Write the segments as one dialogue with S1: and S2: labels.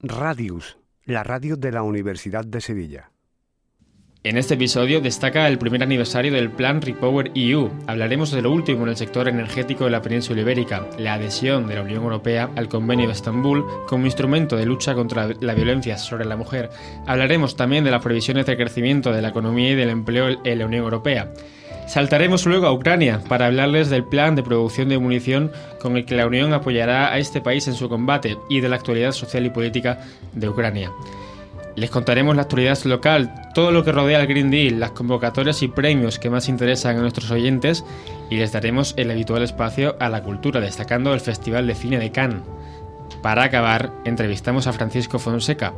S1: Radius, la radio de la Universidad de Sevilla.
S2: En este episodio destaca el primer aniversario del plan Repower EU. Hablaremos de lo último en el sector energético de la península ibérica, la adhesión de la Unión Europea al Convenio de Estambul como instrumento de lucha contra la violencia sobre la mujer. Hablaremos también de las previsiones de crecimiento de la economía y del empleo en la Unión Europea. Saltaremos luego a Ucrania para hablarles del plan de producción de munición con el que la Unión apoyará a este país en su combate y de la actualidad social y política de Ucrania. Les contaremos la actualidad local, todo lo que rodea al Green Deal, las convocatorias y premios que más interesan a nuestros oyentes y les daremos el habitual espacio a la cultura, destacando el Festival de Cine de Cannes. Para acabar, entrevistamos a Francisco Fonseca,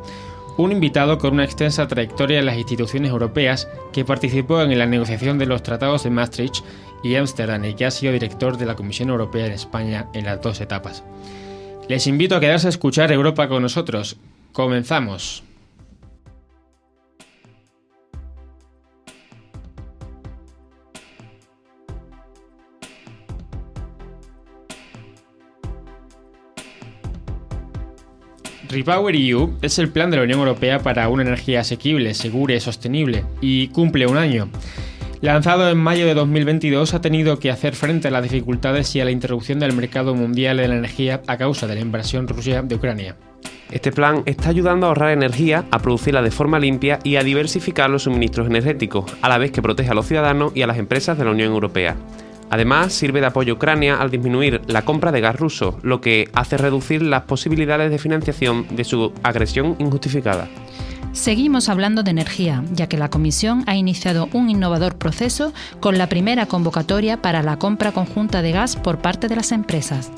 S2: un invitado con una extensa trayectoria en las instituciones europeas que participó en la negociación de los tratados de Maastricht y Ámsterdam y que ha sido director de la Comisión Europea en España en las dos etapas. Les invito a quedarse a escuchar Europa con nosotros. Comenzamos. Repower EU es el plan de la Unión Europea para una energía asequible, segura y sostenible, y cumple un año. Lanzado en mayo de 2022, ha tenido que hacer frente a las dificultades y a la interrupción del mercado mundial de la energía a causa de la invasión rusa de Ucrania.
S3: Este plan está ayudando a ahorrar energía, a producirla de forma limpia y a diversificar los suministros energéticos, a la vez que protege a los ciudadanos y a las empresas de la Unión Europea. Además, sirve de apoyo a Ucrania al disminuir la compra de gas ruso, lo que hace reducir las posibilidades de financiación de su agresión injustificada.
S4: Seguimos hablando de energía, ya que la Comisión ha iniciado un innovador proceso con la primera convocatoria para la compra conjunta de gas por parte de las empresas.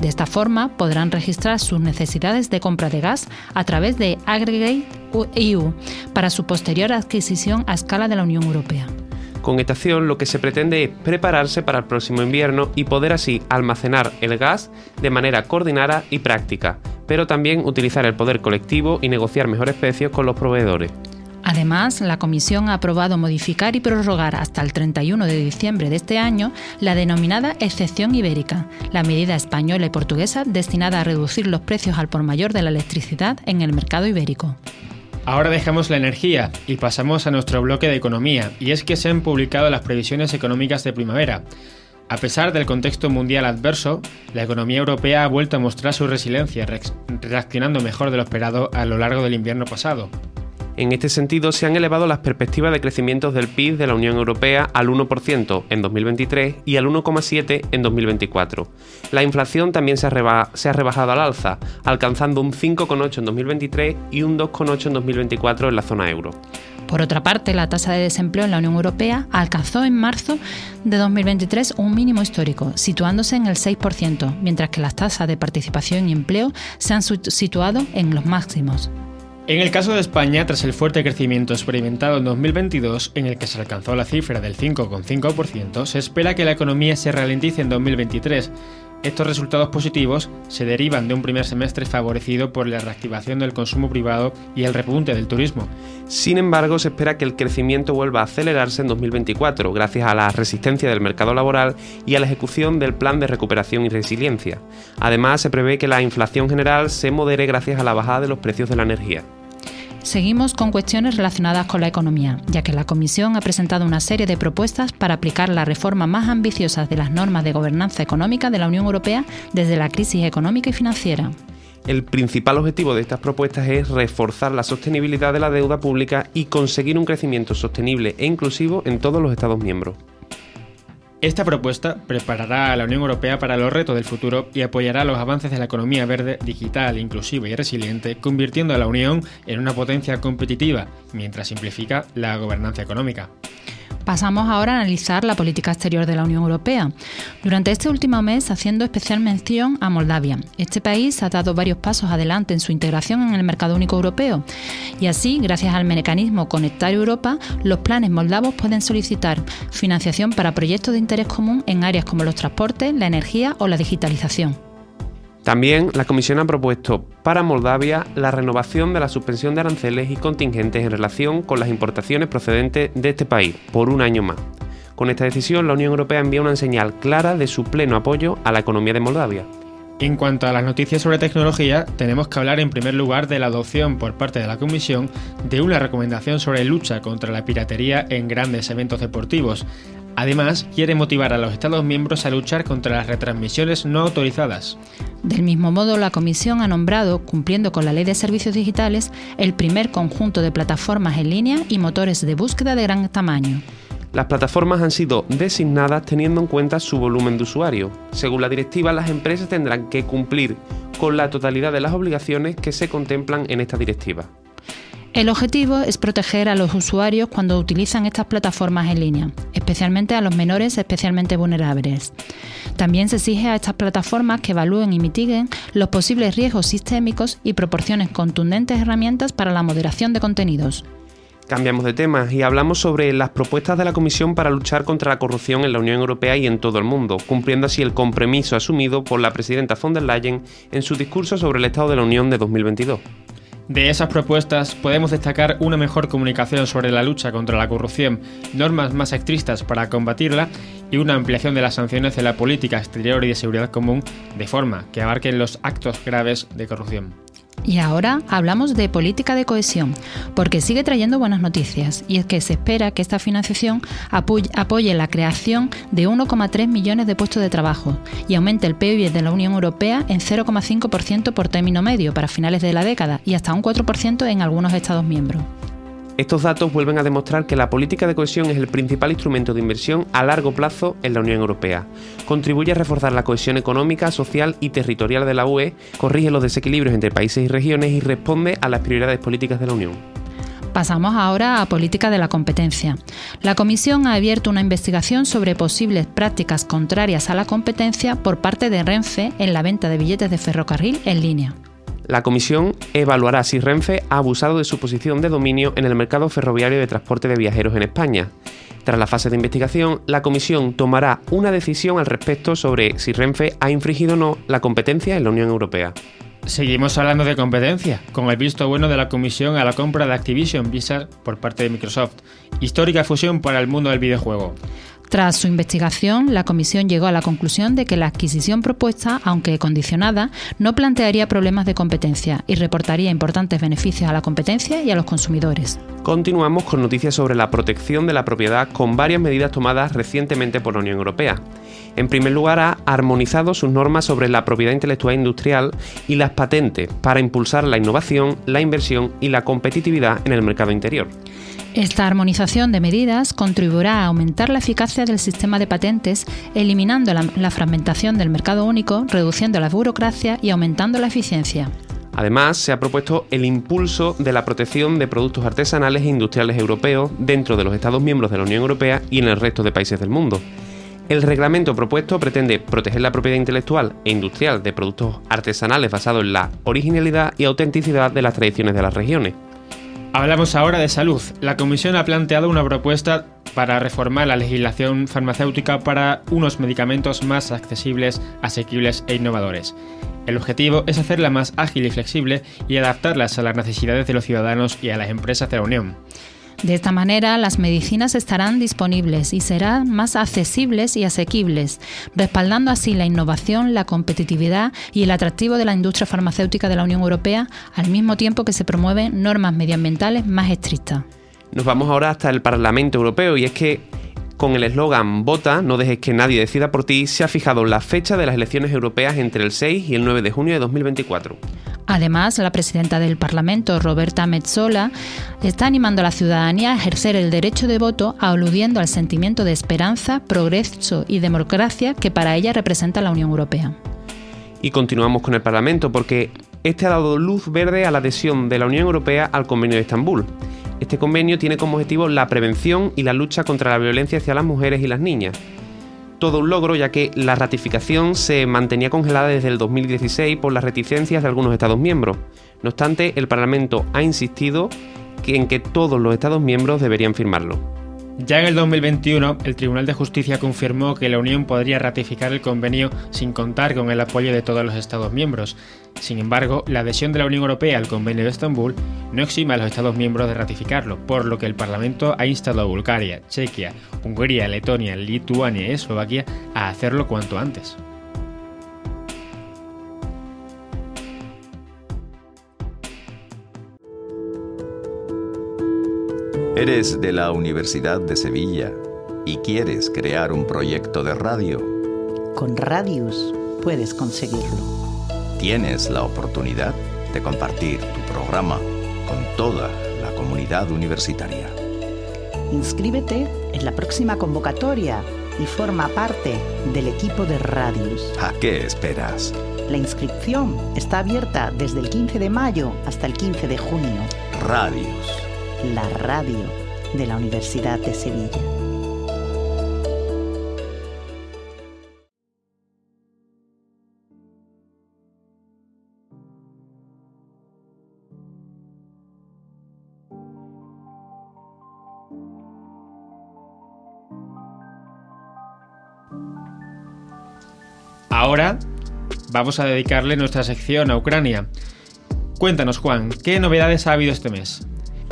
S4: De esta forma podrán registrar sus necesidades de compra de gas a través de Aggregate EU para su posterior adquisición a escala de la Unión Europea.
S3: Con esta acción lo que se pretende es prepararse para el próximo invierno y poder así almacenar el gas de manera coordinada y práctica, pero también utilizar el poder colectivo y negociar mejores precios con los proveedores.
S4: Además, la Comisión ha aprobado modificar y prorrogar hasta el 31 de diciembre de este año la denominada excepción ibérica, la medida española y portuguesa destinada a reducir los precios al por mayor de la electricidad en el mercado ibérico.
S2: Ahora dejamos la energía y pasamos a nuestro bloque de economía, y es que se han publicado las previsiones económicas de primavera. A pesar del contexto mundial adverso, la economía europea ha vuelto a mostrar su resiliencia, reaccionando mejor de lo esperado a lo largo del invierno pasado.
S3: En este sentido, se han elevado las perspectivas de crecimiento del PIB de la Unión Europea al 1% en 2023 y al 1,7% en 2024. La inflación también se ha, rebajado al alza, alcanzando un 5,8% en 2023 y un 2,8% en 2024 en la zona euro.
S4: Por otra parte, la tasa de desempleo en la Unión Europea alcanzó en marzo de 2023 un mínimo histórico, situándose en el 6%, mientras que las tasas de participación y empleo se han situado en los máximos.
S2: En el caso de España, tras el fuerte crecimiento experimentado en 2022, en el que se alcanzó la cifra del 5,5%, se espera que la economía se ralentice en 2023. Estos resultados positivos se derivan de un primer semestre favorecido por la reactivación del consumo privado y el repunte del turismo.
S3: Sin embargo, se espera que el crecimiento vuelva a acelerarse en 2024 gracias a la resistencia del mercado laboral y a la ejecución del plan de recuperación y resiliencia. Además, se prevé que la inflación general se modere gracias a la bajada de los precios de la energía.
S4: Seguimos con cuestiones relacionadas con la economía, ya que la Comisión ha presentado una serie de propuestas para aplicar la reforma más ambiciosas de las normas de gobernanza económica de la Unión Europea desde la crisis económica y financiera.
S3: El principal objetivo de estas propuestas es reforzar la sostenibilidad de la deuda pública y conseguir un crecimiento sostenible e inclusivo en todos los Estados miembros.
S2: Esta propuesta preparará a la Unión Europea para los retos del futuro y apoyará los avances de la economía verde, digital, inclusiva y resiliente, convirtiendo a la Unión en una potencia competitiva, mientras simplifica la gobernanza económica.
S4: Pasamos ahora a analizar la política exterior de la Unión Europea. Durante este último mes, haciendo especial mención a Moldavia. Este país ha dado varios pasos adelante en su integración en el mercado único europeo. Y así, gracias al mecanismo Conectar Europa, los planes moldavos pueden solicitar financiación para proyectos de interés común en áreas como los transportes, la energía o la digitalización.
S3: También la Comisión ha propuesto para Moldavia la renovación de la suspensión de aranceles y contingentes en relación con las importaciones procedentes de este país por un año más. Con esta decisión, la Unión Europea envía una señal clara de su pleno apoyo a la economía de Moldavia.
S2: En cuanto a las noticias sobre tecnología, tenemos que hablar en primer lugar de la adopción por parte de la Comisión de una recomendación sobre lucha contra la piratería en grandes eventos deportivos. Además, quiere motivar a los Estados miembros a luchar contra las retransmisiones no autorizadas.
S4: Del mismo modo, la Comisión ha nombrado, cumpliendo con la Ley de Servicios Digitales, el primer conjunto de plataformas en línea y motores de búsqueda de gran tamaño.
S3: Las plataformas han sido designadas teniendo en cuenta su volumen de usuario. Según la directiva, las empresas tendrán que cumplir con la totalidad de las obligaciones que se contemplan en esta directiva.
S4: El objetivo es proteger a los usuarios cuando utilizan estas plataformas en línea, especialmente a los menores especialmente vulnerables. También se exige a estas plataformas que evalúen y mitiguen los posibles riesgos sistémicos y proporcionen contundentes herramientas para la moderación de contenidos.
S3: Cambiamos de tema y hablamos sobre las propuestas de la Comisión para luchar contra la corrupción en la Unión Europea y en todo el mundo, cumpliendo así el compromiso asumido por la presidenta von der Leyen en su discurso sobre el Estado de la Unión de 2022.
S2: De esas propuestas podemos destacar una mejor comunicación sobre la lucha contra la corrupción, normas más estrictas para combatirla y una ampliación de las sanciones de la política exterior y de seguridad común de forma que abarquen los actos graves de corrupción.
S4: Y ahora hablamos de política de cohesión, porque sigue trayendo buenas noticias, y es que se espera que esta financiación apoye la creación de 1,3 millones de puestos de trabajo y aumente el PIB de la Unión Europea en 0,5% por término medio para finales de la década y hasta un 4% en algunos Estados miembros.
S3: Estos datos vuelven a demostrar que la política de cohesión es el principal instrumento de inversión a largo plazo en la Unión Europea. Contribuye a reforzar la cohesión económica, social y territorial de la UE, corrige los desequilibrios entre países y regiones y responde a las prioridades políticas de la Unión.
S4: Pasamos ahora a política de la competencia. La Comisión ha abierto una investigación sobre posibles prácticas contrarias a la competencia por parte de Renfe en la venta de billetes de ferrocarril en línea.
S3: La comisión evaluará si Renfe ha abusado de su posición de dominio en el mercado ferroviario de transporte de viajeros en España. Tras la fase de investigación, la comisión tomará una decisión al respecto sobre si Renfe ha infringido o no la competencia en la Unión Europea.
S2: Seguimos hablando de competencia, con el visto bueno de la Comisión a la compra de Activision Blizzard por parte de Microsoft, histórica fusión para el mundo del videojuego.
S4: Tras su investigación, la comisión llegó a la conclusión de que la adquisición propuesta, aunque condicionada, no plantearía problemas de competencia y reportaría importantes beneficios a la competencia y a los consumidores.
S3: Continuamos con noticias sobre la protección de la propiedad con varias medidas tomadas recientemente por la Unión Europea. En primer lugar, ha armonizado sus normas sobre la propiedad intelectual industrial y las patentes para impulsar la innovación, la inversión y la competitividad en el mercado interior.
S4: Esta armonización de medidas contribuirá a aumentar la eficacia del sistema de patentes, eliminando la, fragmentación del mercado único, reduciendo la burocracia y aumentando la eficiencia.
S3: Además, se ha propuesto el impulso de la protección de productos artesanales e industriales europeos dentro de los Estados miembros de la Unión Europea y en el resto de países del mundo. El reglamento propuesto pretende proteger la propiedad intelectual e industrial de productos artesanales basados en la originalidad y autenticidad de las tradiciones de las regiones.
S2: Hablamos ahora de salud. La Comisión ha planteado una propuesta para reformar la legislación farmacéutica para unos medicamentos más accesibles, asequibles e innovadores. El objetivo es hacerla más ágil y flexible y adaptarlas a las necesidades de los ciudadanos y a las empresas de la Unión.
S4: De esta manera, las medicinas estarán disponibles y serán más accesibles y asequibles, respaldando así la innovación, la competitividad y el atractivo de la industria farmacéutica de la Unión Europea, al mismo tiempo que se promueven normas medioambientales más estrictas.
S3: Nos vamos ahora hasta el Parlamento Europeo y es que con el eslogan Vota, no dejes que nadie decida por ti, se ha fijado la fecha de las elecciones europeas entre el 6 y el 9 de junio de 2024.
S4: Además, la presidenta del Parlamento, Roberta Metzola, está animando a la ciudadanía a ejercer el derecho de voto, aludiendo al sentimiento de esperanza, progreso y democracia que para ella representa la Unión Europea.
S3: Y continuamos con el Parlamento porque este ha dado luz verde a la adhesión de la Unión Europea al Convenio de Estambul. Este convenio tiene como objetivo la prevención y la lucha contra la violencia hacia las mujeres y las niñas todo un logro ya que la ratificación se mantenía congelada desde el 2016 por las reticencias de algunos Estados miembros. No obstante, el Parlamento ha insistido en que todos los Estados miembros deberían firmarlo.
S2: Ya en el 2021, el Tribunal de Justicia confirmó que la Unión podría ratificar el convenio sin contar con el apoyo de todos los Estados miembros. Sin embargo, la adhesión de la Unión Europea al convenio de Estambul no exime a los Estados miembros de ratificarlo, por lo que el Parlamento ha instado a Bulgaria, Chequia, Hungría, Letonia, Lituania y Eslovaquia a hacerlo cuanto antes.
S5: Eres de la Universidad de Sevilla y quieres crear un proyecto de radio.
S6: Con Radius puedes conseguirlo.
S5: Tienes la oportunidad de compartir tu programa con toda la comunidad universitaria.
S6: Inscríbete en la próxima convocatoria y forma parte del equipo de Radius.
S5: ¿A qué esperas?
S6: La inscripción está abierta desde el 15 de mayo hasta el 15 de junio.
S5: Radius
S6: la radio de la Universidad de Sevilla.
S2: Ahora vamos a dedicarle nuestra sección a Ucrania. Cuéntanos, Juan, ¿qué novedades ha habido este mes?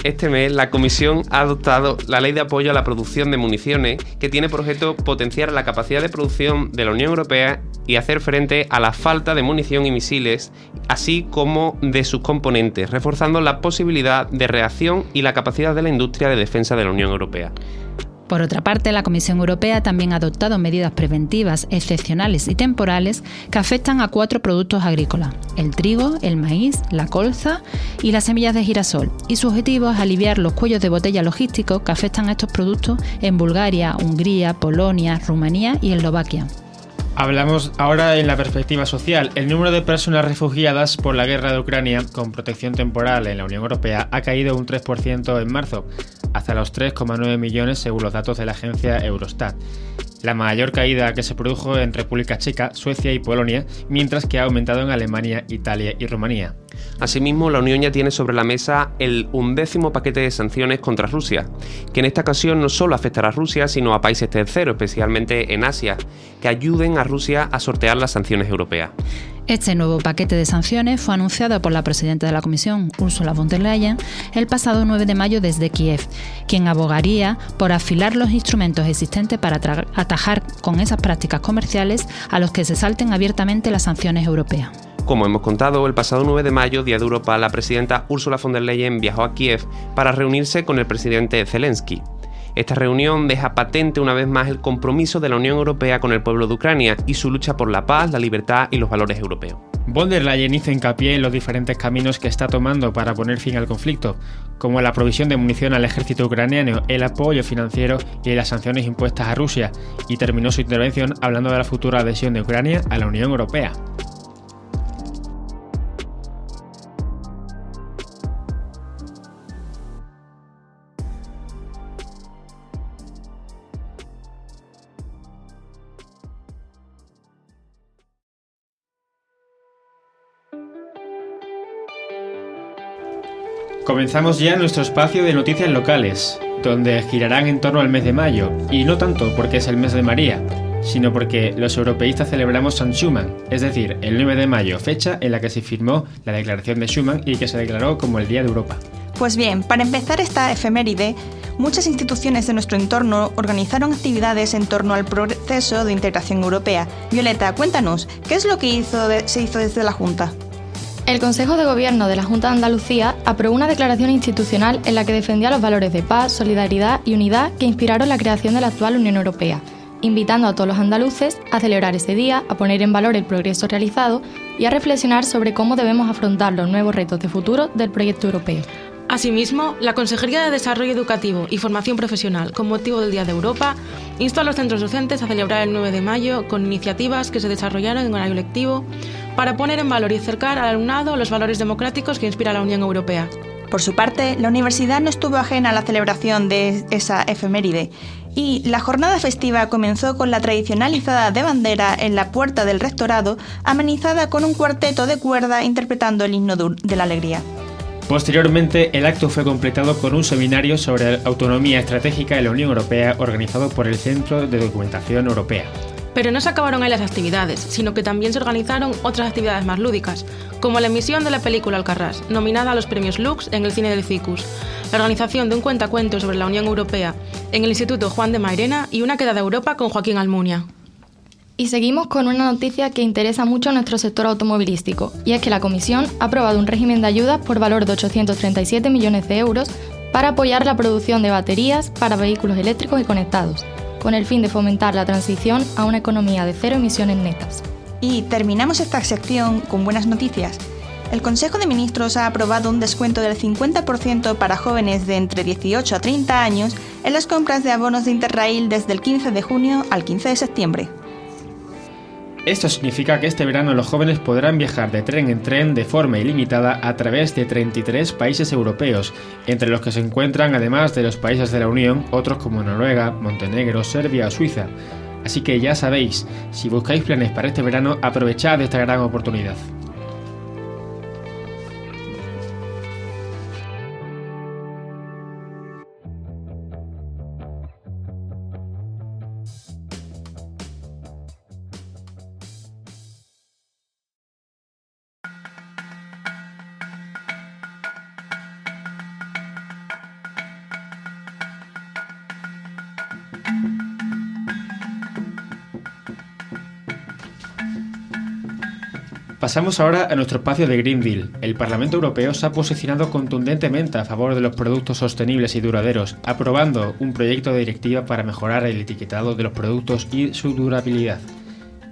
S3: Este mes la Comisión ha adoptado la Ley de Apoyo a la Producción de Municiones, que tiene por objeto potenciar la capacidad de producción de la Unión Europea y hacer frente a la falta de munición y misiles, así como de sus componentes, reforzando la posibilidad de reacción y la capacidad de la industria de defensa de la Unión Europea.
S4: Por otra parte, la Comisión Europea también ha adoptado medidas preventivas, excepcionales y temporales que afectan a cuatro productos agrícolas, el trigo, el maíz, la colza y las semillas de girasol, y su objetivo es aliviar los cuellos de botella logísticos que afectan a estos productos en Bulgaria, Hungría, Polonia, Rumanía y Eslovaquia.
S2: Hablamos ahora en la perspectiva social. El número de personas refugiadas por la guerra de Ucrania con protección temporal en la Unión Europea ha caído un 3% en marzo, hasta los 3,9 millones según los datos de la agencia Eurostat. La mayor caída que se produjo en República Checa, Suecia y Polonia, mientras que ha aumentado en Alemania, Italia y Rumanía.
S3: Asimismo, la Unión ya tiene sobre la mesa el undécimo paquete de sanciones contra Rusia, que en esta ocasión no solo afectará a Rusia, sino a países terceros, especialmente en Asia, que ayuden a Rusia a sortear las sanciones europeas.
S4: Este nuevo paquete de sanciones fue anunciado por la presidenta de la Comisión, Ursula von der Leyen, el pasado 9 de mayo desde Kiev, quien abogaría por afilar los instrumentos existentes para atajar con esas prácticas comerciales a los que se salten abiertamente las sanciones europeas.
S3: Como hemos contado, el pasado 9 de mayo, Día de Europa, la presidenta Ursula von der Leyen viajó a Kiev para reunirse con el presidente Zelensky. Esta reunión deja patente una vez más el compromiso de la Unión Europea con el pueblo de Ucrania y su lucha por la paz, la libertad y los valores europeos.
S2: Von der Leyen hizo hincapié en los diferentes caminos que está tomando para poner fin al conflicto, como la provisión de munición al ejército ucraniano, el apoyo financiero y las sanciones impuestas a Rusia, y terminó su intervención hablando de la futura adhesión de Ucrania a la Unión Europea. Comenzamos ya nuestro espacio de noticias locales, donde girarán en torno al mes de mayo, y no tanto porque es el mes de María, sino porque los europeístas celebramos San Schumann, es decir, el 9 de mayo, fecha en la que se firmó la Declaración de Schumann y que se declaró como el Día de Europa.
S7: Pues bien, para empezar esta efeméride, muchas instituciones de nuestro entorno organizaron actividades en torno al proceso de integración europea. Violeta, cuéntanos, ¿qué es lo que se hizo desde la Junta?
S8: El Consejo de Gobierno de la Junta de Andalucía aprobó una declaración institucional en la que defendía los valores de paz, solidaridad y unidad que inspiraron la creación de la actual Unión Europea, invitando a todos los andaluces a celebrar ese día, a poner en valor el progreso realizado y a reflexionar sobre cómo debemos afrontar los nuevos retos de futuro del proyecto europeo.
S9: Asimismo, la Consejería de Desarrollo Educativo y Formación Profesional, con motivo del Día de Europa, instó a los centros docentes a celebrar el 9 de mayo con iniciativas que se desarrollaron en horario lectivo para poner en valor y acercar al alumnado los valores democráticos que inspira la Unión Europea.
S7: Por su parte, la universidad no estuvo ajena a la celebración de esa efeméride y la jornada festiva comenzó con la tradicionalizada de bandera en la puerta del rectorado, amenizada con un cuarteto de cuerda interpretando el himno de la alegría.
S2: Posteriormente, el acto fue completado con un seminario sobre autonomía estratégica en la Unión Europea organizado por el Centro de Documentación Europea.
S9: Pero no se acabaron ahí las actividades, sino que también se organizaron otras actividades más lúdicas, como la emisión de la película Alcarrás, nominada a los premios Lux en el cine del CICUS, la organización de un cuentacuentos sobre la Unión Europea en el Instituto Juan de Mairena y una queda de Europa con Joaquín Almunia.
S8: Y seguimos con una noticia que interesa mucho a nuestro sector automovilístico, y es que la Comisión ha aprobado un régimen de ayudas por valor de 837 millones de euros para apoyar la producción de baterías para vehículos eléctricos y conectados, con el fin de fomentar la transición a una economía de cero emisiones netas.
S7: Y terminamos esta sección con buenas noticias. El Consejo de Ministros ha aprobado un descuento del 50% para jóvenes de entre 18 a 30 años en las compras de abonos de Interrail desde el 15 de junio al 15 de septiembre.
S2: Esto significa que este verano los jóvenes podrán viajar de tren en tren de forma ilimitada a través de 33 países europeos, entre los que se encuentran además de los países de la Unión otros como Noruega, Montenegro, Serbia o Suiza. Así que ya sabéis, si buscáis planes para este verano, aprovechad esta gran oportunidad. Pasamos ahora a nuestro espacio de Green Deal. El Parlamento Europeo se ha posicionado contundentemente a favor de los productos sostenibles y duraderos, aprobando un proyecto de directiva para mejorar el etiquetado de los productos y su durabilidad.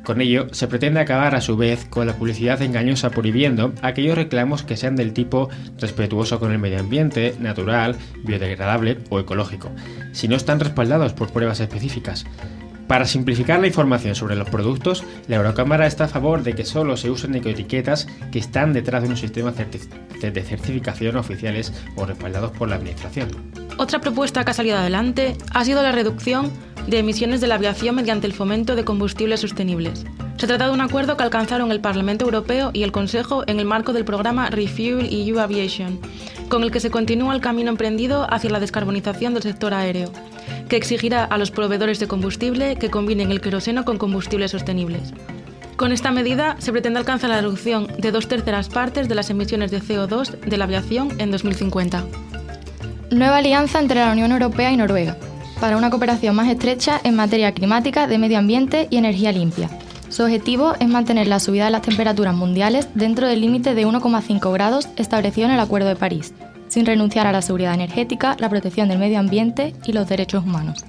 S2: Con ello, se pretende acabar a su vez con la publicidad engañosa prohibiendo aquellos reclamos que sean del tipo respetuoso con el medio ambiente, natural, biodegradable o ecológico, si no están respaldados por pruebas específicas. Para simplificar la información sobre los productos, la Eurocámara está a favor de que solo se usen ecoetiquetas que están detrás de unos sistemas de certificación oficiales o respaldados por la Administración.
S9: Otra propuesta que ha salido adelante ha sido la reducción de emisiones de la aviación mediante el fomento de combustibles sostenibles. Se trata de un acuerdo que alcanzaron el Parlamento Europeo y el Consejo en el marco del programa Refuel EU Aviation, con el que se continúa el camino emprendido hacia la descarbonización del sector aéreo que exigirá a los proveedores de combustible que combinen el queroseno con combustibles sostenibles. Con esta medida se pretende alcanzar la reducción de dos terceras partes de las emisiones de CO2 de la aviación en 2050.
S8: Nueva alianza entre la Unión Europea y Noruega, para una cooperación más estrecha en materia climática, de medio ambiente y energía limpia. Su objetivo es mantener la subida de las temperaturas mundiales dentro del límite de 1,5 grados establecido en el Acuerdo de París sin renunciar a la seguridad energética, la protección del medio ambiente y los derechos humanos.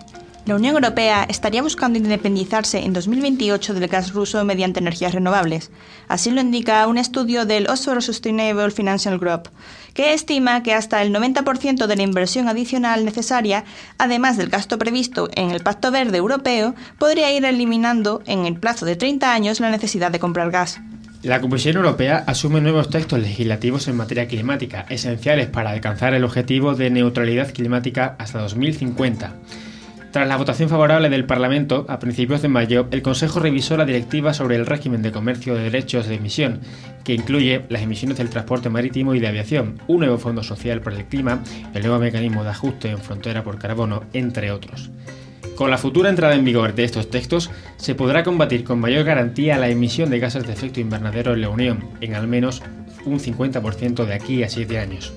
S7: La Unión Europea estaría buscando independizarse en 2028 del gas ruso mediante energías renovables. Así lo indica un estudio del Oslo Sustainable Financial Group, que estima que hasta el 90% de la inversión adicional necesaria, además del gasto previsto en el Pacto Verde Europeo, podría ir eliminando en el plazo de 30 años la necesidad de comprar gas.
S2: La Comisión Europea asume nuevos textos legislativos en materia climática, esenciales para alcanzar el objetivo de neutralidad climática hasta 2050. Tras la votación favorable del Parlamento, a principios de mayo, el Consejo revisó la directiva sobre el régimen de comercio de derechos de emisión, que incluye las emisiones del transporte marítimo y de aviación, un nuevo fondo social para el clima, el nuevo mecanismo de ajuste en frontera por carbono, entre otros. Con la futura entrada en vigor de estos textos, se podrá combatir con mayor garantía la emisión de gases de efecto invernadero en la Unión, en al menos un 50% de aquí a 7 años.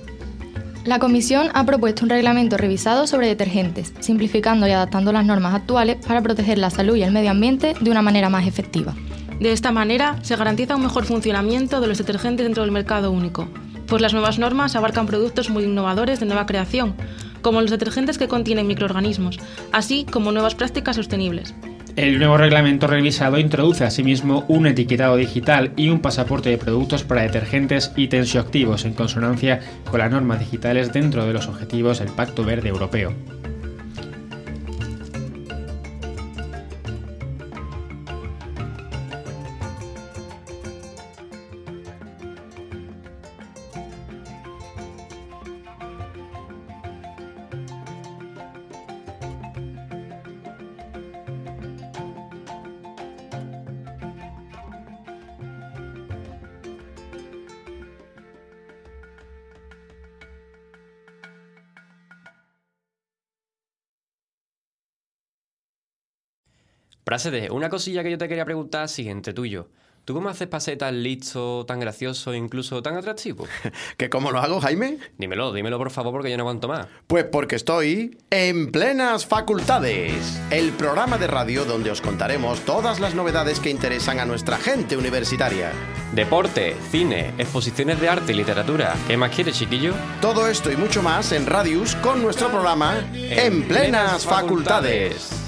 S8: La Comisión ha propuesto un reglamento revisado sobre detergentes, simplificando y adaptando las normas actuales para proteger la salud y el medio ambiente de una manera más efectiva.
S9: De esta manera, se garantiza un mejor funcionamiento de los detergentes dentro del mercado único, pues las nuevas normas abarcan productos muy innovadores de nueva creación, como los detergentes que contienen microorganismos, así como nuevas prácticas sostenibles.
S2: El nuevo reglamento revisado introduce asimismo un etiquetado digital y un pasaporte de productos para detergentes y tensioactivos en consonancia con las normas digitales dentro de los objetivos del Pacto Verde Europeo.
S10: Prásede, una cosilla que yo te quería preguntar, siguiente tuyo. ¿Tú cómo haces para ser tan listo, tan gracioso e incluso tan atractivo?
S11: ¿Que cómo lo hago, Jaime?
S10: Dímelo, dímelo por favor porque yo no aguanto más.
S11: Pues porque estoy en plenas facultades, el programa de radio donde os contaremos todas las novedades que interesan a nuestra gente universitaria.
S10: Deporte, cine, exposiciones de arte y literatura. ¿Qué más quieres, chiquillo?
S11: Todo esto y mucho más en Radius con nuestro programa En, plenas facultades.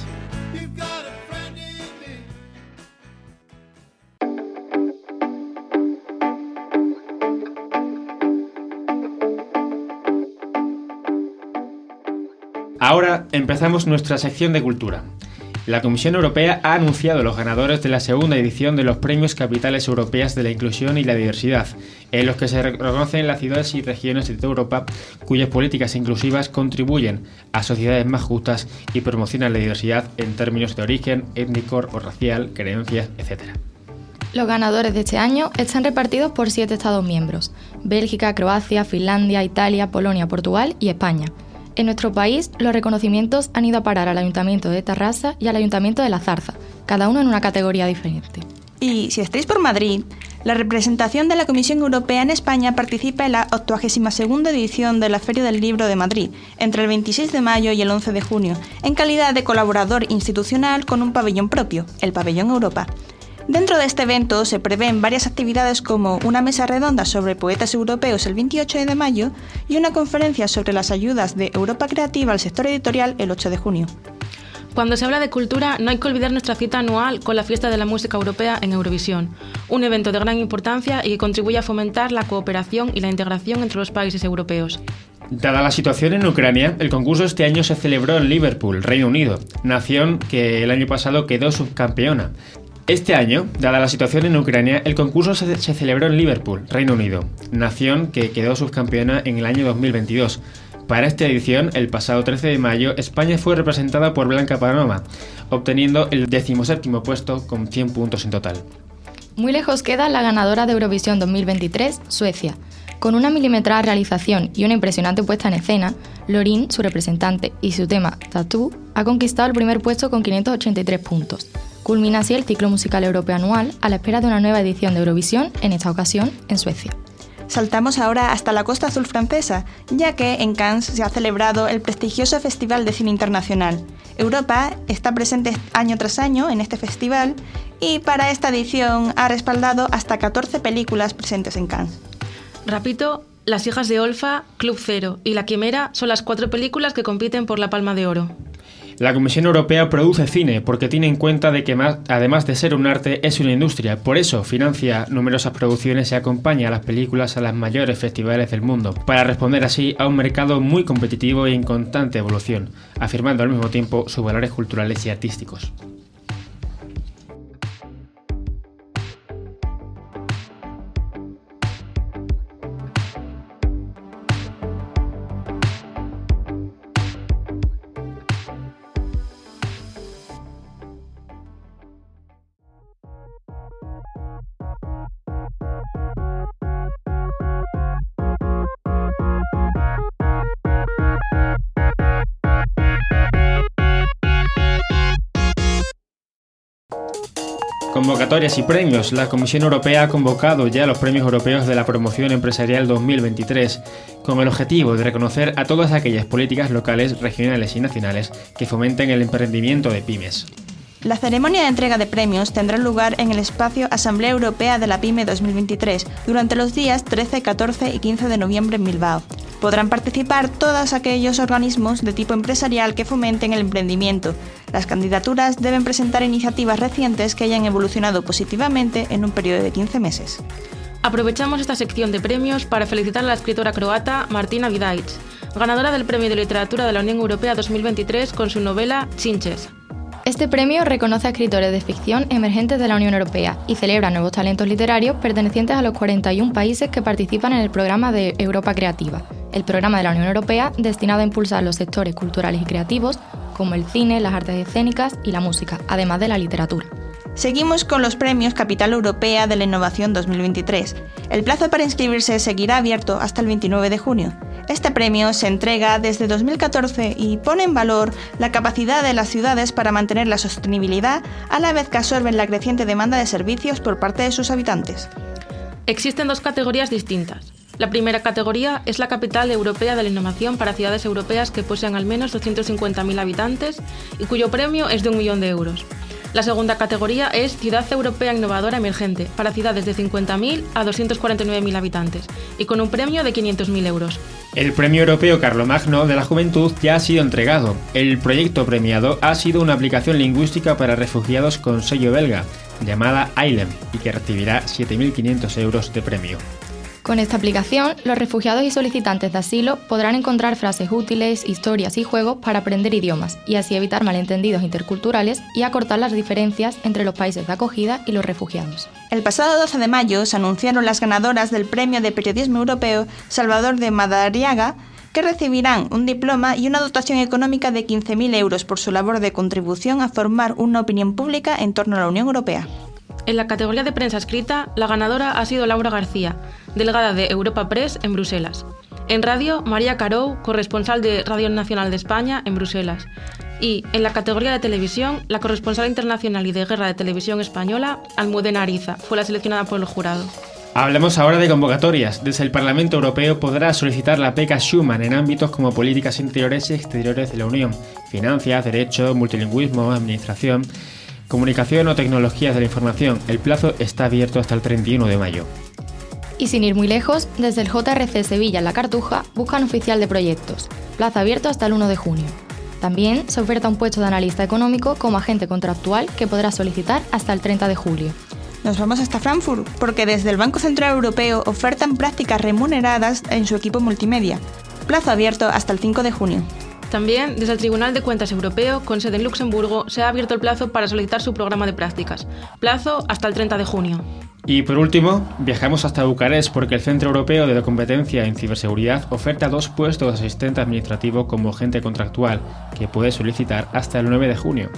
S2: Ahora empezamos nuestra sección de cultura. La Comisión Europea ha anunciado los ganadores de la segunda edición de los Premios Capitales Europeas de la Inclusión y la Diversidad, en los que se reconocen las ciudades y regiones de toda Europa cuyas políticas inclusivas contribuyen a sociedades más justas y promocionan la diversidad en términos de origen, étnico o racial, creencias, etc.
S8: Los ganadores de este año están repartidos por siete Estados miembros, Bélgica, Croacia, Finlandia, Italia, Polonia, Portugal y España. En nuestro país, los reconocimientos han ido a parar al Ayuntamiento de Tarrasa y al Ayuntamiento de La Zarza, cada uno en una categoría diferente.
S7: Y si estáis por Madrid, la representación de la Comisión Europea en España participa en la 82 edición de la Feria del Libro de Madrid, entre el 26 de mayo y el 11 de junio, en calidad de colaborador institucional con un pabellón propio, el Pabellón Europa. Dentro de este evento se prevén varias actividades como una mesa redonda sobre poetas europeos el 28 de mayo y una conferencia sobre las ayudas de Europa Creativa al sector editorial el 8 de junio.
S9: Cuando se habla de cultura, no hay que olvidar nuestra cita anual con la Fiesta de la Música Europea en Eurovisión, un evento de gran importancia y que contribuye a fomentar la cooperación y la integración entre los países europeos.
S2: Dada la situación en Ucrania, el concurso este año se celebró en Liverpool, Reino Unido, nación que el año pasado quedó subcampeona. Este año, dada la situación en Ucrania, el concurso se, celebró en Liverpool, Reino Unido, nación que quedó subcampeona en el año 2022. Para esta edición, el pasado 13 de mayo, España fue representada por Blanca Panoma, obteniendo el 17 puesto con 100 puntos en total.
S8: Muy lejos queda la ganadora de Eurovisión 2023, Suecia. Con una milimetrada realización y una impresionante puesta en escena, Lorin, su representante, y su tema Tattoo ha conquistado el primer puesto con 583 puntos. Culmina así el ciclo musical europeo anual a la espera de una nueva edición de Eurovisión, en esta ocasión en Suecia.
S7: Saltamos ahora hasta la costa azul francesa, ya que en Cannes se ha celebrado el prestigioso Festival de Cine Internacional. Europa está presente año tras año en este festival y para esta edición ha respaldado hasta 14 películas presentes en Cannes.
S9: Repito, Las hijas de Olfa, Club Cero y La Quimera son las cuatro películas que compiten por la Palma de Oro.
S2: La Comisión Europea produce cine porque tiene en cuenta de que más, además de ser un arte es una industria. Por eso financia numerosas producciones y acompaña a las películas a las mayores festivales del mundo, para responder así a un mercado muy competitivo y en constante evolución, afirmando al mismo tiempo sus valores culturales y artísticos. Convocatorias y premios. La Comisión Europea ha convocado ya los premios europeos de la promoción empresarial 2023 con el objetivo de reconocer a todas aquellas políticas locales, regionales y nacionales que fomenten el emprendimiento de pymes.
S7: La ceremonia de entrega de premios tendrá lugar en el espacio Asamblea Europea de la PyME 2023 durante los días 13, 14 y 15 de noviembre en Bilbao. Podrán participar todos aquellos organismos de tipo empresarial que fomenten el emprendimiento. Las candidaturas deben presentar iniciativas recientes que hayan evolucionado positivamente en un periodo de 15 meses.
S9: Aprovechamos esta sección de premios para felicitar a la escritora croata Martina Vidaic, ganadora del Premio de Literatura de la Unión Europea 2023 con su novela Chinches.
S8: Este premio reconoce a escritores de ficción emergentes de la Unión Europea y celebra nuevos talentos literarios pertenecientes a los 41 países que participan en el programa de Europa Creativa, el programa de la Unión Europea destinado a impulsar los sectores culturales y creativos como el cine, las artes escénicas y la música, además de la literatura.
S7: Seguimos con los premios Capital Europea de la Innovación 2023. El plazo para inscribirse seguirá abierto hasta el 29 de junio. Este premio se entrega desde 2014 y pone en valor la capacidad de las ciudades para mantener la sostenibilidad a la vez que absorben la creciente demanda de servicios por parte de sus habitantes.
S9: Existen dos categorías distintas. La primera categoría es la capital europea de la innovación para ciudades europeas que poseen al menos 250.000 habitantes y cuyo premio es de un millón de euros. La segunda categoría es Ciudad Europea Innovadora Emergente, para ciudades de 50.000 a 249.000 habitantes, y con un premio de 500.000 euros.
S2: El Premio Europeo Carlomagno de la Juventud ya ha sido entregado. El proyecto premiado ha sido una aplicación lingüística para refugiados con sello belga, llamada ILEM, y que recibirá 7.500 euros de premio.
S8: Con esta aplicación, los refugiados y solicitantes de asilo podrán encontrar frases útiles, historias y juegos para aprender idiomas y así evitar malentendidos interculturales y acortar las diferencias entre los países de acogida y los refugiados.
S7: El pasado 12 de mayo se anunciaron las ganadoras del Premio de Periodismo Europeo Salvador de Madariaga, que recibirán un diploma y una dotación económica de 15.000 euros por su labor de contribución a formar una opinión pública en torno a la Unión Europea.
S9: En la categoría de prensa escrita, la ganadora ha sido Laura García, delegada de Europa Press en Bruselas. En radio, María Carou, corresponsal de Radio Nacional de España en Bruselas. Y en la categoría de televisión, la corresponsal internacional y de guerra de televisión española, Almudena Ariza, fue la seleccionada por el jurado.
S2: Hablemos ahora de convocatorias. Desde el Parlamento Europeo podrá solicitar la beca Schuman en ámbitos como políticas interiores y exteriores de la Unión, finanzas, derecho, multilingüismo, administración. Comunicación o tecnologías de la información. El plazo está abierto hasta el 31 de mayo.
S8: Y sin ir muy lejos, desde el JRC Sevilla en La Cartuja buscan oficial de proyectos. Plazo abierto hasta el 1 de junio. También se oferta un puesto de analista económico como agente contractual que podrá solicitar hasta el 30 de julio.
S7: Nos vamos hasta Frankfurt porque desde el Banco Central Europeo ofertan prácticas remuneradas en su equipo multimedia. Plazo abierto hasta el 5 de junio.
S9: También, desde el Tribunal de Cuentas Europeo, con sede en Luxemburgo, se ha abierto el plazo para solicitar su programa de prácticas. Plazo hasta el 30 de junio.
S2: Y por último, viajamos hasta Bucarest porque el Centro Europeo de Competencia en Ciberseguridad oferta dos puestos de asistente administrativo como agente contractual, que puede solicitar hasta el 9 de junio.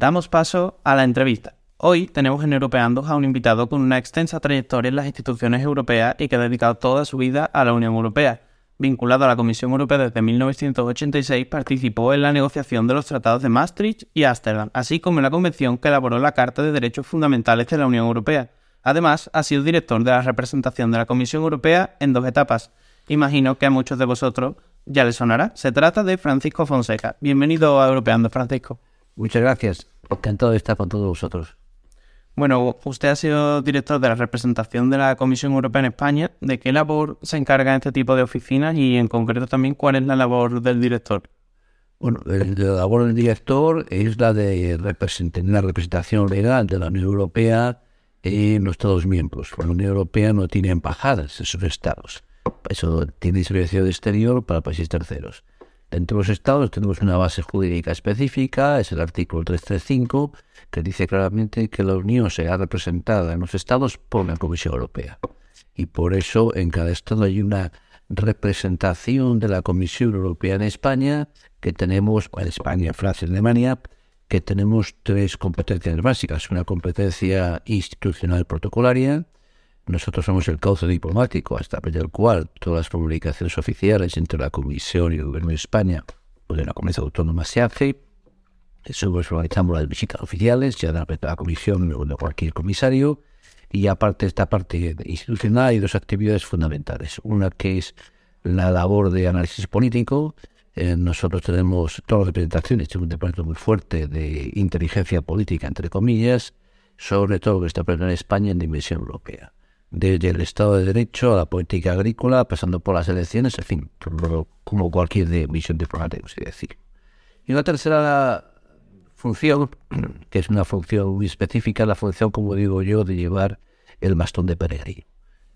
S12: Damos paso a la entrevista. Hoy tenemos en Europeando a un invitado con una extensa trayectoria en las instituciones europeas y que ha dedicado toda su vida a la Unión Europea. Vinculado a la Comisión Europea desde 1986, participó en la negociación de los tratados de Maastricht y Ámsterdam, así como en la convención que elaboró la Carta de Derechos Fundamentales de la Unión Europea. Además, ha sido director de la representación de la Comisión Europea en dos etapas. Imagino que a muchos de vosotros ya les sonará. Se trata de Francisco Fonseca. Bienvenido a Europeando, Francisco.
S13: Muchas gracias. Encantado de estar con todos vosotros.
S12: Bueno, usted ha sido director de la representación de la Comisión Europea en España. ¿De qué labor se encarga este tipo de oficinas y en concreto también cuál es la labor del director?
S13: Bueno, la labor del director es la de representar la representación legal de la Unión Europea en los Estados miembros. La Unión Europea no tiene embajadas en sus estados. Eso tiene servicio de exterior para países terceros. Dentro de los estados tenemos una base jurídica específica, es el artículo 335, que dice claramente que la Unión será representada en los estados por la Comisión Europea. Y por eso en cada estado hay una representación de la Comisión Europea en España, que tenemos, en España, Francia Alemania, que tenemos tres competencias básicas. Una competencia institucional protocolaria, nosotros somos el cauce diplomático a través del cual todas las comunicaciones oficiales entre la Comisión y el Gobierno de España o de la Comunidad Autónoma se hace. Eso pues, organizamos las visitas oficiales, ya de la Comisión o de cualquier comisario. Y aparte esta parte institucional hay dos actividades fundamentales. Una que es la labor de análisis político. Eh, nosotros tenemos todas las representaciones, tenemos un departamento muy fuerte de inteligencia política, entre comillas, sobre todo lo que está pasando en España en dimensión europea desde el Estado de Derecho a la política agrícola, pasando por las elecciones, en fin, como cualquier misión diplomática, es decir. Y una tercera función, que es una función muy específica, la función, como digo yo, de llevar el bastón de peregrino.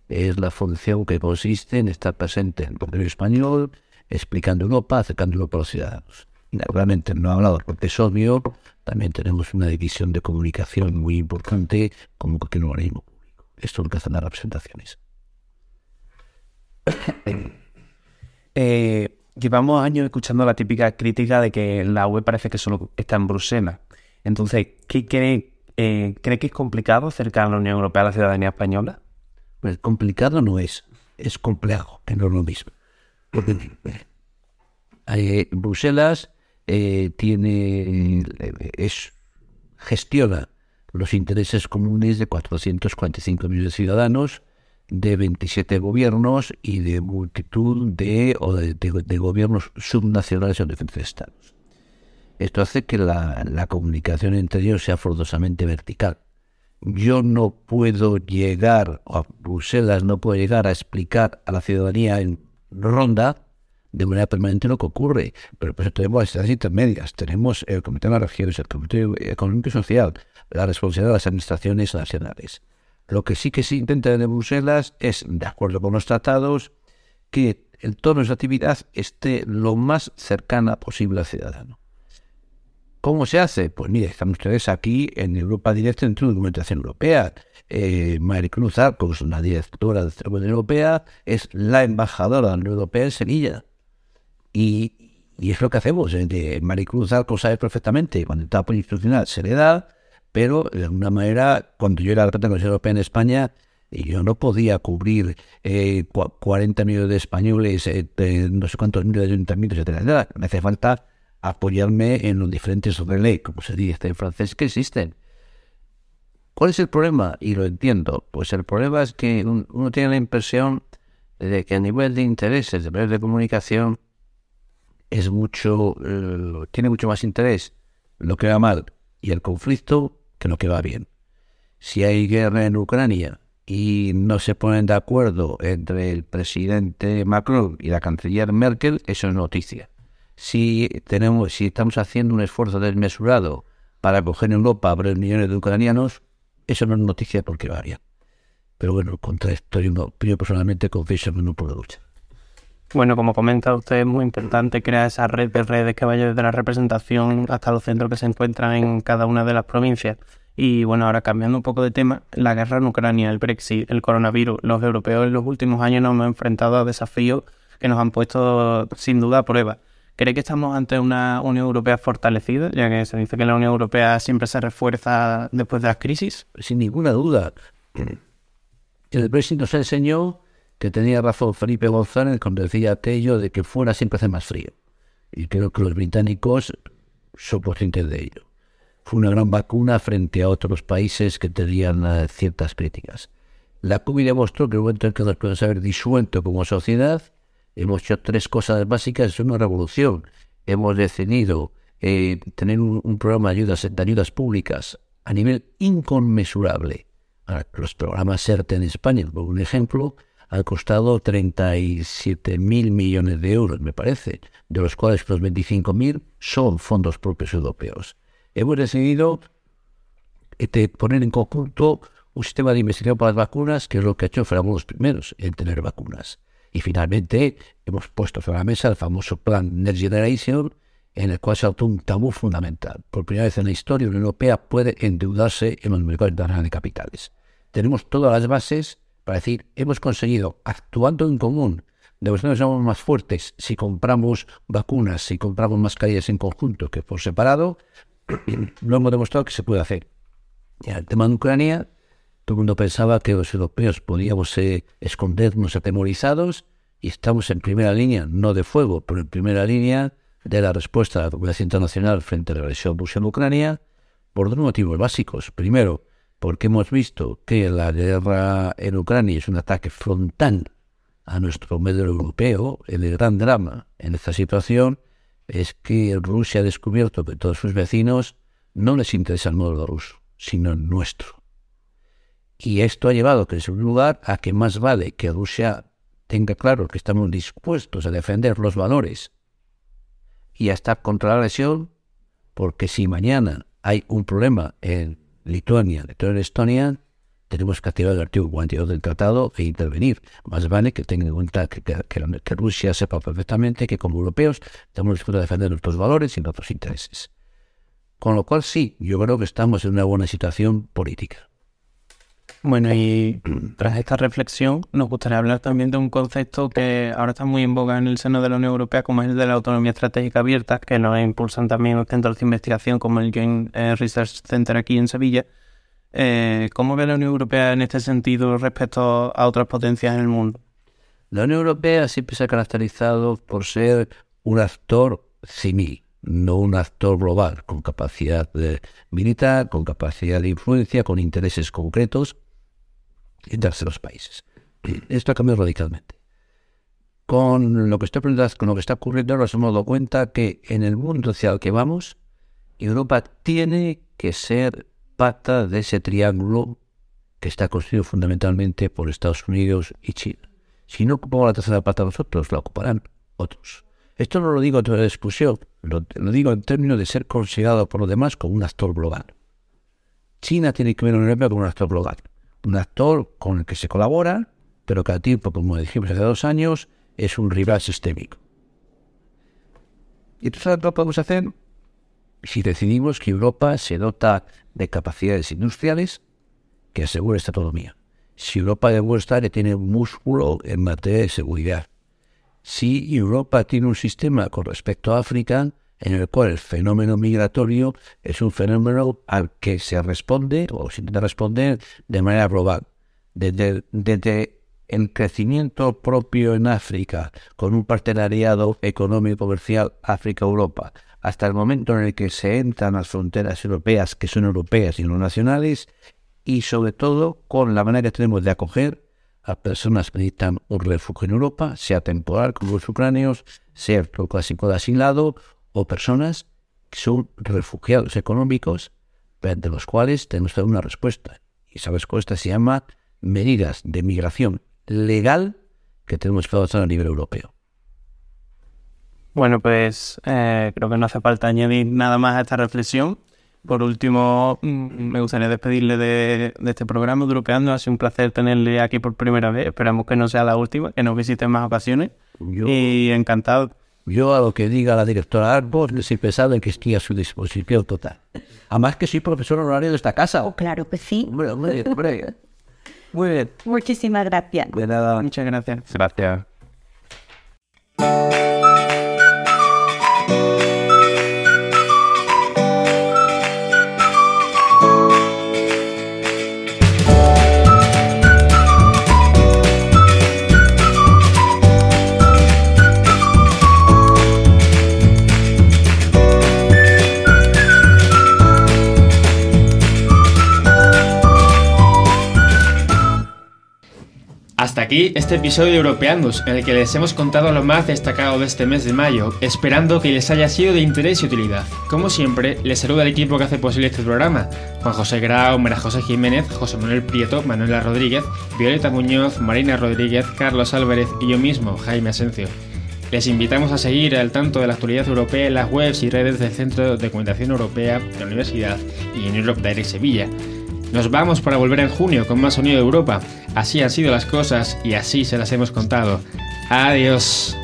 S13: Es la función que consiste en estar presente en el gobierno español, explicando Europa, acercándolo para los ciudadanos. Naturalmente no he hablado porque es obvio, también tenemos una división de comunicación muy importante como cualquier organismo. Esto es lo que hacen las representaciones.
S12: Eh, llevamos años escuchando la típica crítica de que la web parece que solo está en Bruselas. Entonces, ¿qué cree, eh, cree que es complicado acercar a la Unión Europea a la ciudadanía española?
S13: Pues complicado no es, es complejo, que no es lo mismo. Porque eh, Bruselas eh, tiene, es, gestiona los intereses comunes de 445 millones de ciudadanos, de 27 gobiernos y de multitud de, o de, gobiernos subnacionales o diferentes estados. Esto hace que la, comunicación entre ellos sea forzosamente vertical. Yo no puedo llegar, a Bruselas no puedo llegar a explicar a la ciudadanía en ronda de manera permanente lo que ocurre. Pero pues tenemos las ciudades intermedias, tenemos el Comité de las Regiones, el Comité Económico y Social, la responsabilidad de las administraciones nacionales. Lo que sí que se intenta en Bruselas es, de acuerdo con los tratados, que el tono de su actividad esté lo más cercana posible al ciudadano. ¿Cómo se hace? Pues mire, están ustedes aquí en Europa Directa dentro de documentación europea. Eh, Maricruz Arcos, la directora de la Unión Europea, es la embajadora de la Unión Europea en Sevilla. Y, es lo que hacemos. Eh, Maricruz Arcos sabe perfectamente, cuando está por institucional se le da, pero de alguna manera, cuando yo era la Comisión Europea en España, yo no podía cubrir eh, 40 millones de españoles, eh, no sé cuántos miles de ayuntamientos, etcétera, Me hace falta apoyarme en los diferentes relais, como se dice en francés, que existen. ¿Cuál es el problema? Y lo entiendo. Pues el problema es que uno tiene la impresión de que a nivel de intereses, de nivel de comunicación, es mucho, eh, tiene mucho más interés lo que va mal y el conflicto que lo que va bien. Si hay guerra en Ucrania y no se ponen de acuerdo entre el presidente Macron y la canciller Merkel, eso es noticia. Si tenemos, si estamos haciendo un esfuerzo desmesurado para coger en Europa a millones de ucranianos, eso no es noticia porque va bien. Pero bueno, contra esto yo, yo personalmente confieso que no puedo luchar.
S12: Bueno, como comenta usted, es muy importante crear esa red de redes que vaya desde la representación hasta los centros que se encuentran en cada una de las provincias. Y bueno, ahora cambiando un poco de tema, la guerra en Ucrania, el Brexit, el coronavirus, los europeos en los últimos años nos hemos enfrentado a desafíos que nos han puesto sin duda a prueba. ¿Cree que estamos ante una Unión Europea fortalecida, ya que se dice que la Unión Europea siempre se refuerza después de las crisis?
S13: Sin ninguna duda. El Brexit nos enseñó que tenía razón Felipe González cuando decía aquello de que fuera siempre hace más frío. Y creo que los británicos son conscientes de ello. Fue una gran vacuna frente a otros países que tenían eh, ciertas críticas. La COVID demostró que el momento en que nos podemos haber disuelto como sociedad, hemos hecho tres cosas básicas, es una revolución. Hemos decidido eh, tener un, programa de ayudas, de ayudas públicas a nivel inconmensurable. los programas CERTE en España, por un ejemplo, ha costado 37 mil millones de euros, me parece, de los cuales los 25 mil son fondos propios europeos. Hemos decidido este, poner en conjunto un sistema de investigación para las vacunas, que es lo que ha hecho fuéramos los primeros en tener vacunas. Y finalmente hemos puesto sobre la mesa el famoso plan Next Generation, en el cual se adoptó un tabú fundamental. Por primera vez en la historia, la Unión Europea puede endeudarse en los mercados internacionales de capitales. Tenemos todas las bases para decir, hemos conseguido, actuando en común, demostrando que somos más fuertes si compramos vacunas, si compramos mascarillas en conjunto que por separado, lo hemos demostrado que se puede hacer. Y el tema de Ucrania, todo el mundo pensaba que los europeos podíamos eh, escondernos atemorizados y estamos en primera línea, no de fuego, pero en primera línea de la respuesta de la comunidad internacional frente a la agresión rusa en Ucrania por dos motivos básicos. Primero, porque hemos visto que la guerra en Ucrania es un ataque frontal a nuestro medio europeo. El gran drama en esta situación es que Rusia ha descubierto que todos sus vecinos no les interesa el modelo ruso, sino el nuestro. Y esto ha llevado, que en segundo lugar, a que más vale que Rusia tenga claro que estamos dispuestos a defender los valores y a estar contra la lesión, porque si mañana hay un problema en Lituania, Letonia, Estonia, tenemos que activar el artículo 42 del tratado e intervenir. Más vale que tengan en cuenta que, que, Rusia sepa perfectamente que como europeos estamos dispuestos a defender nuestros valores y nuestros intereses. Con lo cual sí, yo creo que estamos en una buena situación política.
S12: Bueno, y tras esta reflexión, nos gustaría hablar también de un concepto que ahora está muy en boga en el seno de la Unión Europea, como es el de la autonomía estratégica abierta, que nos impulsan también centros de investigación como el Joint eh, Research Center aquí en Sevilla. Eh, ¿Cómo ve la Unión Europea en este sentido respecto a otras potencias en el mundo?
S13: La Unión Europea siempre se ha caracterizado por ser un actor civil, no un actor global, con capacidad militar, con capacidad de influencia, con intereses concretos en terceros países. Esto ha cambiado radicalmente. Con lo que está, con lo que está ocurriendo nos hemos dado cuenta que en el mundo hacia el que vamos, Europa tiene que ser pata de ese triángulo que está construido fundamentalmente por Estados Unidos y China. Si no ocupamos la tercera pata nosotros, la ocuparán otros. Esto no lo digo en toda discusión, lo, lo, digo en términos de ser considerado por los demás como un actor global. China tiene que ver a la Unión como un actor global un actor con el que se colabora, pero que al tiempo, como dijimos hace dos años, es un rival sistémico. ¿Y entonces qué podemos hacer? Si decidimos que Europa se dota de capacidades industriales que aseguren esta autonomía. Si Europa demuestra que tiene músculo en materia de seguridad. Si Europa tiene un sistema con respecto a África en el cual el fenómeno migratorio es un fenómeno al que se responde o se intenta responder de manera global. Desde, el crecimiento propio en África, con un partenariado económico comercial África-Europa, hasta el momento en el que se entran las fronteras europeas, que son europeas y no nacionales, y sobre todo con la manera que tenemos de acoger a personas que necesitan un refugio en Europa, sea temporal como los ucranios, sea clásico de asilado o personas que son refugiados económicos, de los cuales tenemos que dar una respuesta. Y esa respuesta se llama medidas de migración legal que tenemos que adoptar a nivel europeo.
S12: Bueno, pues eh, creo que no hace falta añadir nada más a esta reflexión. Por último, mm, me gustaría despedirle de, este programa Europeando. Ha sido un placer tenerle aquí por primera vez. Esperamos que no sea la última, que nos visite en más ocasiones. Y encantado.
S13: Yo a lo que diga la directora Arbor, siempre saben que estoy a su disposición total. Además que soy profesor honorario de esta casa.
S6: Oh, claro que sí.
S13: Muy bien,
S12: muy bien.
S6: Muchísimas gracias.
S12: De nada. Muchas gracias.
S3: Gracias.
S2: Aquí este episodio de Europeandus, en el que les hemos contado lo más destacado de este mes de mayo, esperando que les haya sido de interés y utilidad. Como siempre, les saluda el equipo que hace posible este programa: Juan José Grau, María José Jiménez, José Manuel Prieto, Manuela Rodríguez, Violeta Muñoz, Marina Rodríguez, Carlos Álvarez y yo mismo, Jaime Asencio. Les invitamos a seguir al tanto de la actualidad europea en las webs y redes del Centro de Documentación Europea de la Universidad y en Europe Direct Sevilla. Nos vamos para volver en junio con más sonido de Europa. Así han sido las cosas y así se las hemos contado. Adiós.